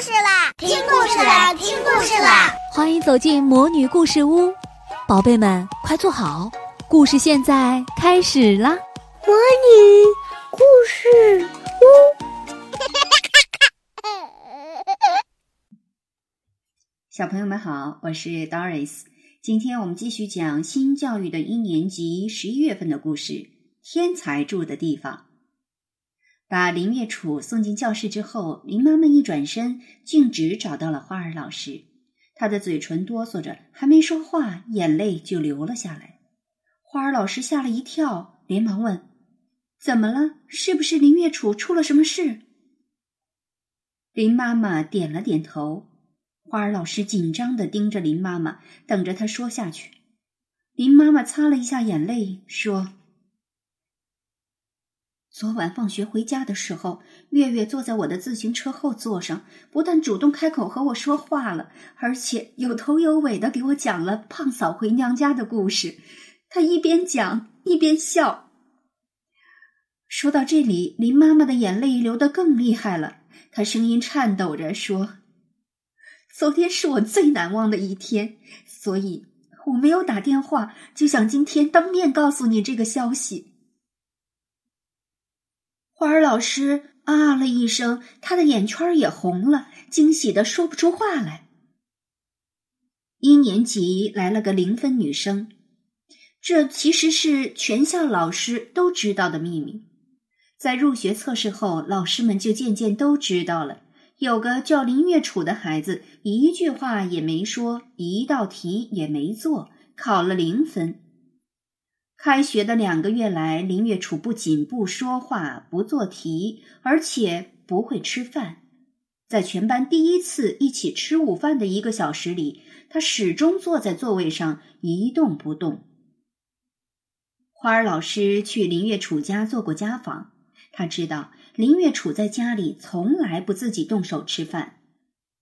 事啦！听故事啦！听故事啦！欢迎走进魔女故事屋，宝贝们快坐好，故事现在开始啦！魔女故事屋，小朋友们好，我是 Doris，今天我们继续讲新教育的一年级十一月份的故事《天才住的地方》。把林月楚送进教室之后，林妈妈一转身，径直找到了花儿老师。她的嘴唇哆嗦着，还没说话，眼泪就流了下来。花儿老师吓了一跳，连忙问：“怎么了？是不是林月楚出了什么事？”林妈妈点了点头。花儿老师紧张地盯着林妈妈，等着她说下去。林妈妈擦了一下眼泪，说。昨晚放学回家的时候，月月坐在我的自行车后座上，不但主动开口和我说话了，而且有头有尾的给我讲了胖嫂回娘家的故事。他一边讲一边笑。说到这里，林妈妈的眼泪流得更厉害了，她声音颤抖着说：“昨天是我最难忘的一天，所以我没有打电话，就想今天当面告诉你这个消息。”花儿老师啊了一声，他的眼圈也红了，惊喜的说不出话来。一年级来了个零分女生，这其实是全校老师都知道的秘密。在入学测试后，老师们就渐渐都知道了，有个叫林月楚的孩子，一句话也没说，一道题也没做，考了零分。开学的两个月来，林月楚不仅不说话、不做题，而且不会吃饭。在全班第一次一起吃午饭的一个小时里，他始终坐在座位上一动不动。花儿老师去林月楚家做过家访，他知道林月楚在家里从来不自己动手吃饭。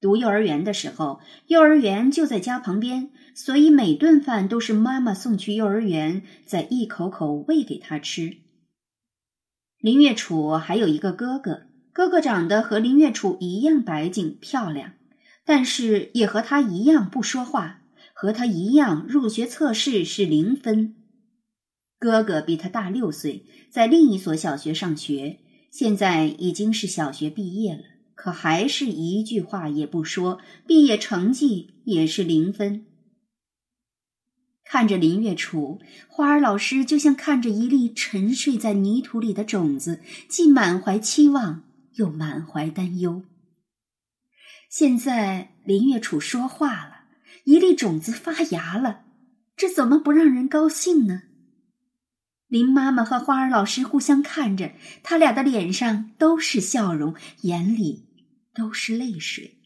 读幼儿园的时候，幼儿园就在家旁边。所以每顿饭都是妈妈送去幼儿园，再一口口喂给他吃。林月楚还有一个哥哥，哥哥长得和林月楚一样白净漂亮，但是也和他一样不说话，和他一样入学测试是零分。哥哥比他大六岁，在另一所小学上学，现在已经是小学毕业了，可还是一句话也不说，毕业成绩也是零分。看着林月楚，花儿老师就像看着一粒沉睡在泥土里的种子，既满怀期望，又满怀担忧。现在林月楚说话了，一粒种子发芽了，这怎么不让人高兴呢？林妈妈和花儿老师互相看着，他俩的脸上都是笑容，眼里都是泪水。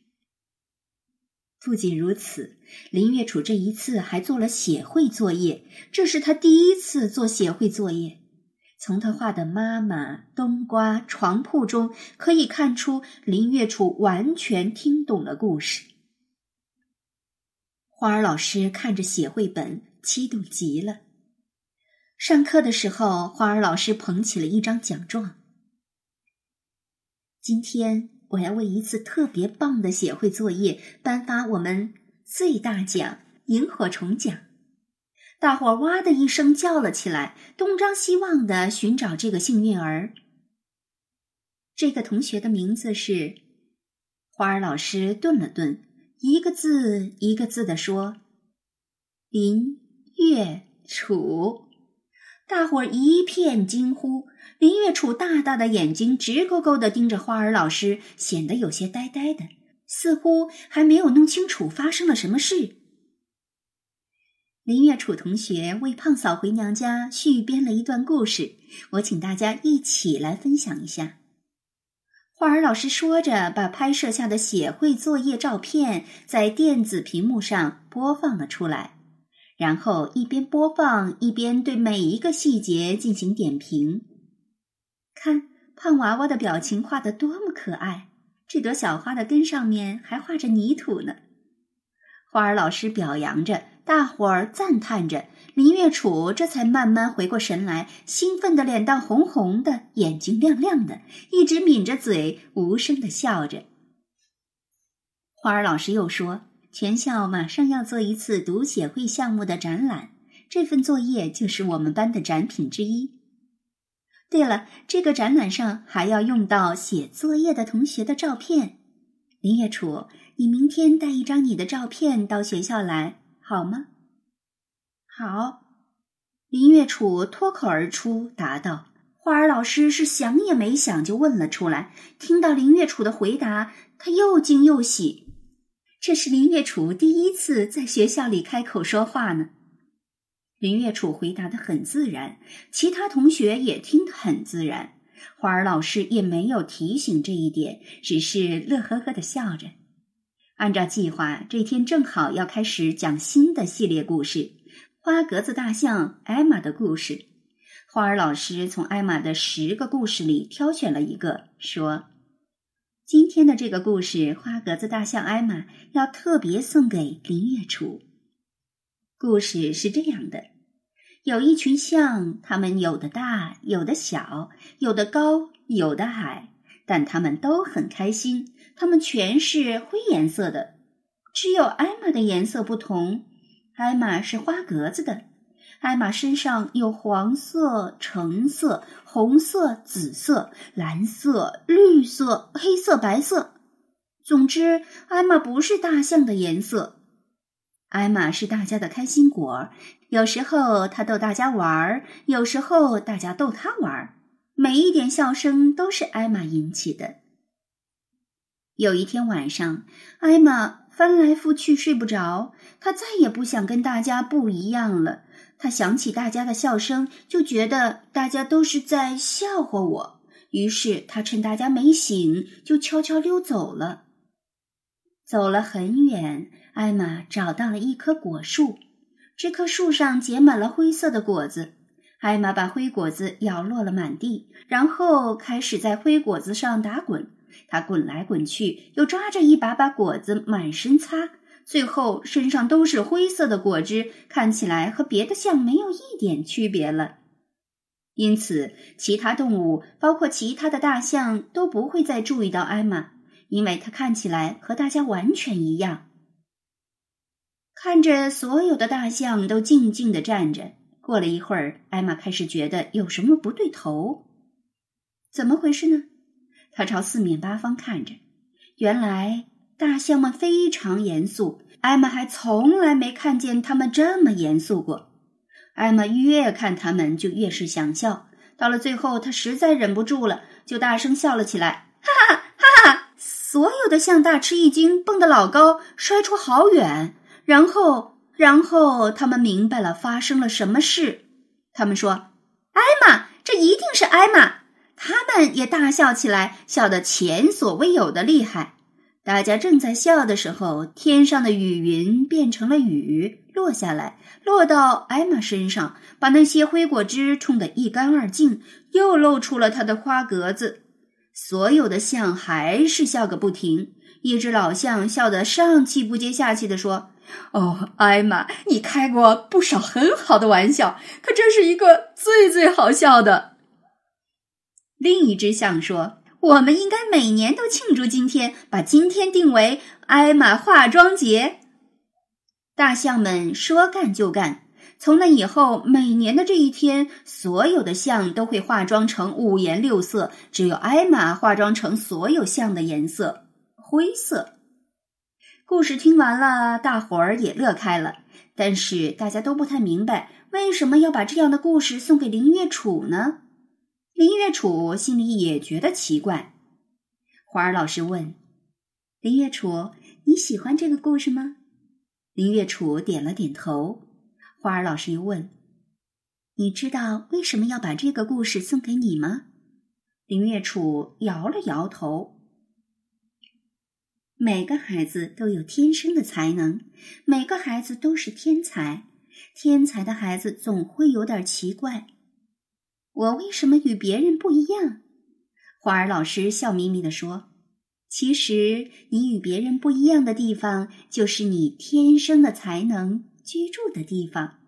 不仅如此，林月楚这一次还做了写会作业，这是他第一次做写会作业。从他画的妈妈、冬瓜、床铺中可以看出，林月楚完全听懂了故事。花儿老师看着写绘本，激动极了。上课的时候，花儿老师捧起了一张奖状。今天。我要为一次特别棒的写会作业颁发我们最大奖——萤火虫奖！大伙儿哇的一声叫了起来，东张西望的寻找这个幸运儿。这个同学的名字是……花儿老师顿了顿，一个字一个字的说：“林月楚。”大伙儿一片惊呼。林月楚大大的眼睛直勾勾地盯着花儿老师，显得有些呆呆的，似乎还没有弄清楚发生了什么事。林月楚同学为胖嫂回娘家续编了一段故事，我请大家一起来分享一下。花儿老师说着，把拍摄下的写会作业照片在电子屏幕上播放了出来，然后一边播放一边对每一个细节进行点评。看胖娃娃的表情画得多么可爱！这朵小花的根上面还画着泥土呢。花儿老师表扬着，大伙儿赞叹着，林月楚这才慢慢回过神来，兴奋的脸蛋红红的，眼睛亮亮的，一直抿着嘴，无声的笑着。花儿老师又说，全校马上要做一次读写会项目的展览，这份作业就是我们班的展品之一。对了，这个展览上还要用到写作业的同学的照片。林月楚，你明天带一张你的照片到学校来，好吗？好。林月楚脱口而出答道。花儿老师是想也没想就问了出来。听到林月楚的回答，他又惊又喜。这是林月楚第一次在学校里开口说话呢。林月楚回答的很自然，其他同学也听得很自然。花儿老师也没有提醒这一点，只是乐呵呵的笑着。按照计划，这天正好要开始讲新的系列故事——花格子大象艾玛的故事。花儿老师从艾玛的十个故事里挑选了一个，说：“今天的这个故事，花格子大象艾玛要特别送给林月楚。故事是这样的：有一群象，它们有的大，有的小，有的高，有的矮，但它们都很开心。它们全是灰颜色的，只有艾玛的颜色不同。艾玛是花格子的。”艾玛身上有黄色、橙色、红色、紫色、蓝色、绿色、黑色、白色。总之，艾玛不是大象的颜色。艾玛是大家的开心果，有时候她逗大家玩，有时候大家逗她玩。每一点笑声都是艾玛引起的。有一天晚上，艾玛翻来覆去睡不着，她再也不想跟大家不一样了。他想起大家的笑声，就觉得大家都是在笑话我。于是他趁大家没醒，就悄悄溜走了。走了很远，艾玛找到了一棵果树。这棵树上结满了灰色的果子。艾玛把灰果子咬落了满地，然后开始在灰果子上打滚。他滚来滚去，又抓着一把把果子满身擦。最后，身上都是灰色的果汁，看起来和别的象没有一点区别了。因此，其他动物，包括其他的大象，都不会再注意到艾玛，因为它看起来和大家完全一样。看着所有的大象都静静的站着，过了一会儿，艾玛开始觉得有什么不对头。怎么回事呢？他朝四面八方看着，原来。大象们非常严肃，艾玛还从来没看见他们这么严肃过。艾玛越看他们就越是想笑，到了最后，她实在忍不住了，就大声笑了起来，哈哈哈哈！所有的象大吃一惊，蹦得老高，摔出好远。然后，然后他们明白了发生了什么事。他们说：“艾玛，这一定是艾玛！”他们也大笑起来，笑得前所未有的厉害。大家正在笑的时候，天上的雨云变成了雨，落下来，落到艾玛身上，把那些灰果汁冲得一干二净，又露出了它的花格子。所有的象还是笑个不停。一只老象笑得上气不接下气地说：“哦，艾玛，你开过不少很好的玩笑，可这是一个最最好笑的。”另一只象说。我们应该每年都庆祝今天，把今天定为艾玛化妆节。大象们说干就干，从那以后，每年的这一天，所有的象都会化妆成五颜六色，只有艾玛化妆成所有象的颜色——灰色。故事听完了，大伙儿也乐开了，但是大家都不太明白，为什么要把这样的故事送给林月楚呢？林月楚心里也觉得奇怪。花儿老师问：“林月楚，你喜欢这个故事吗？”林月楚点了点头。花儿老师又问：“你知道为什么要把这个故事送给你吗？”林月楚摇了摇头。每个孩子都有天生的才能，每个孩子都是天才。天才的孩子总会有点奇怪。我为什么与别人不一样？花儿老师笑眯眯地说：“其实你与别人不一样的地方，就是你天生的才能居住的地方。”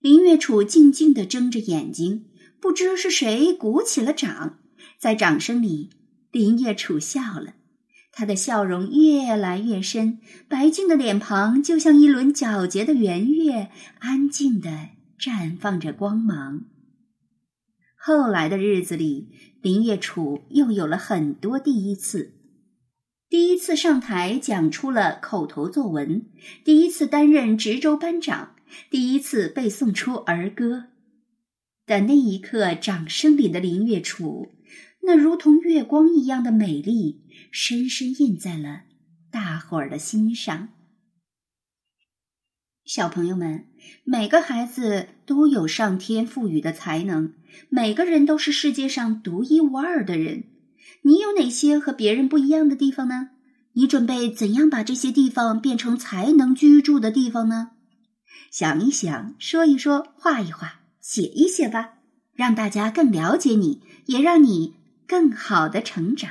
林月楚静静地睁着眼睛，不知是谁鼓起了掌，在掌声里，林月楚笑了。她的笑容越来越深，白净的脸庞就像一轮皎洁的圆月，安静地绽放着光芒。后来的日子里，林月楚又有了很多第一次：第一次上台讲出了口头作文，第一次担任值周班长，第一次背诵出儿歌。但那一刻，掌声里的林月楚，那如同月光一样的美丽。深深印在了大伙儿的心上。小朋友们，每个孩子都有上天赋予的才能，每个人都是世界上独一无二的人。你有哪些和别人不一样的地方呢？你准备怎样把这些地方变成才能居住的地方呢？想一想，说一说，画一画，写一写吧，让大家更了解你，也让你更好的成长。